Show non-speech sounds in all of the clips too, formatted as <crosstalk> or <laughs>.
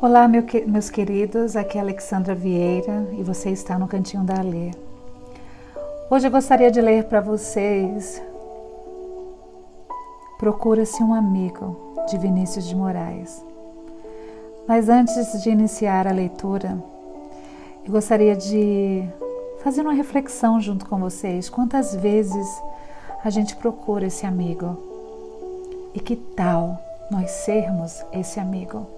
Olá, meu, meus queridos, aqui é Alexandra Vieira e você está no Cantinho da Lê. Hoje eu gostaria de ler para vocês Procura-se um Amigo, de Vinícius de Moraes. Mas antes de iniciar a leitura, eu gostaria de fazer uma reflexão junto com vocês. Quantas vezes a gente procura esse amigo? E que tal nós sermos esse amigo?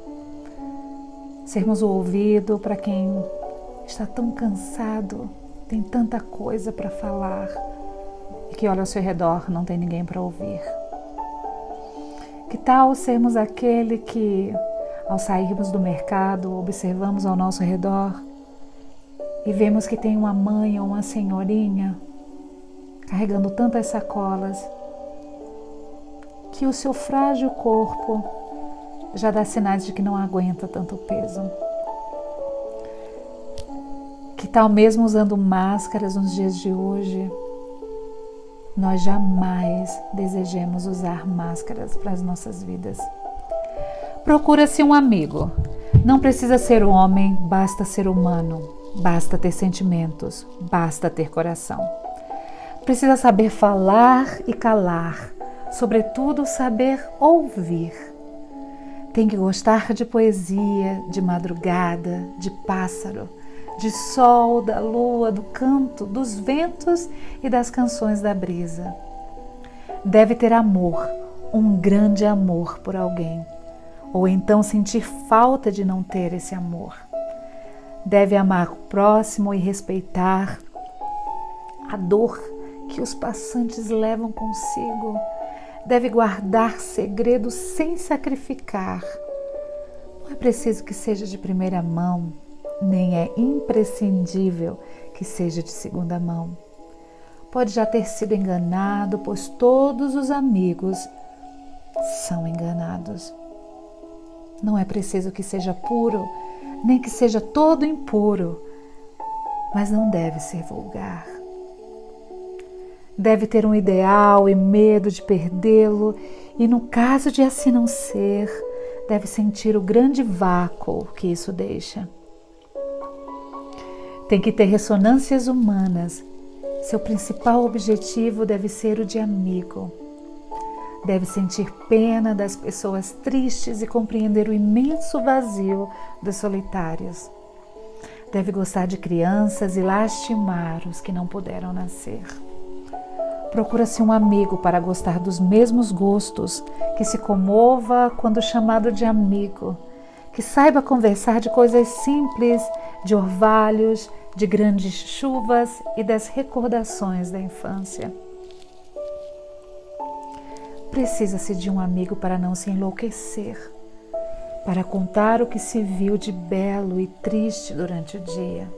Sermos o ouvido para quem está tão cansado, tem tanta coisa para falar e que olha ao seu redor não tem ninguém para ouvir. Que tal sermos aquele que, ao sairmos do mercado, observamos ao nosso redor e vemos que tem uma mãe ou uma senhorinha carregando tantas sacolas que o seu frágil corpo já dá sinais de que não aguenta tanto peso. Que tal mesmo usando máscaras nos dias de hoje, nós jamais desejemos usar máscaras para as nossas vidas. Procura-se um amigo. Não precisa ser homem, basta ser humano, basta ter sentimentos, basta ter coração. Precisa saber falar e calar, sobretudo saber ouvir tem que gostar de poesia, de madrugada, de pássaro, de sol, da lua, do canto, dos ventos e das canções da brisa. Deve ter amor, um grande amor por alguém, ou então sentir falta de não ter esse amor. Deve amar o próximo e respeitar a dor que os passantes levam consigo deve guardar segredos sem sacrificar. Não é preciso que seja de primeira mão, nem é imprescindível que seja de segunda mão. Pode já ter sido enganado, pois todos os amigos são enganados. Não é preciso que seja puro, nem que seja todo impuro, mas não deve ser vulgar deve ter um ideal e medo de perdê-lo, e no caso de assim não ser, deve sentir o grande vácuo que isso deixa. Tem que ter ressonâncias humanas. Seu principal objetivo deve ser o de amigo. Deve sentir pena das pessoas tristes e compreender o imenso vazio dos solitários. Deve gostar de crianças e lastimar os que não puderam nascer. Procura-se um amigo para gostar dos mesmos gostos, que se comova quando chamado de amigo, que saiba conversar de coisas simples, de orvalhos, de grandes chuvas e das recordações da infância. Precisa-se de um amigo para não se enlouquecer, para contar o que se viu de belo e triste durante o dia,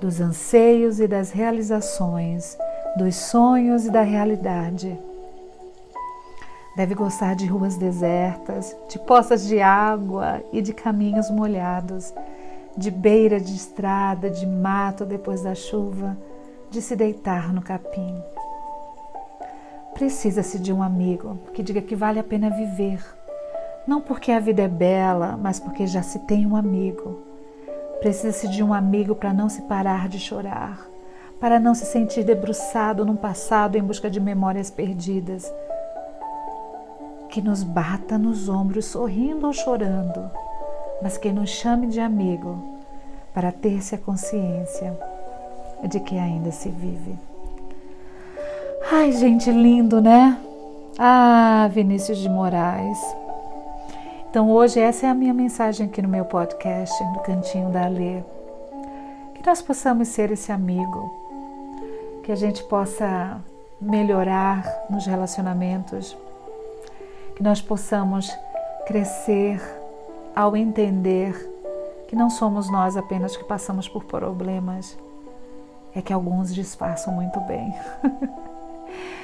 dos anseios e das realizações dos sonhos e da realidade. Deve gostar de ruas desertas, de poças de água e de caminhos molhados, de beira de estrada, de mato depois da chuva, de se deitar no capim. Precisa-se de um amigo que diga que vale a pena viver, não porque a vida é bela, mas porque já se tem um amigo. Precisa-se de um amigo para não se parar de chorar para não se sentir debruçado num passado em busca de memórias perdidas. Que nos bata nos ombros sorrindo ou chorando, mas que nos chame de amigo para ter-se a consciência de que ainda se vive. Ai, gente, lindo, né? Ah, Vinícius de Moraes. Então, hoje, essa é a minha mensagem aqui no meu podcast, no Cantinho da Lê. Que nós possamos ser esse amigo que a gente possa melhorar nos relacionamentos, que nós possamos crescer ao entender que não somos nós apenas que passamos por problemas, é que alguns disfarçam muito bem. <laughs>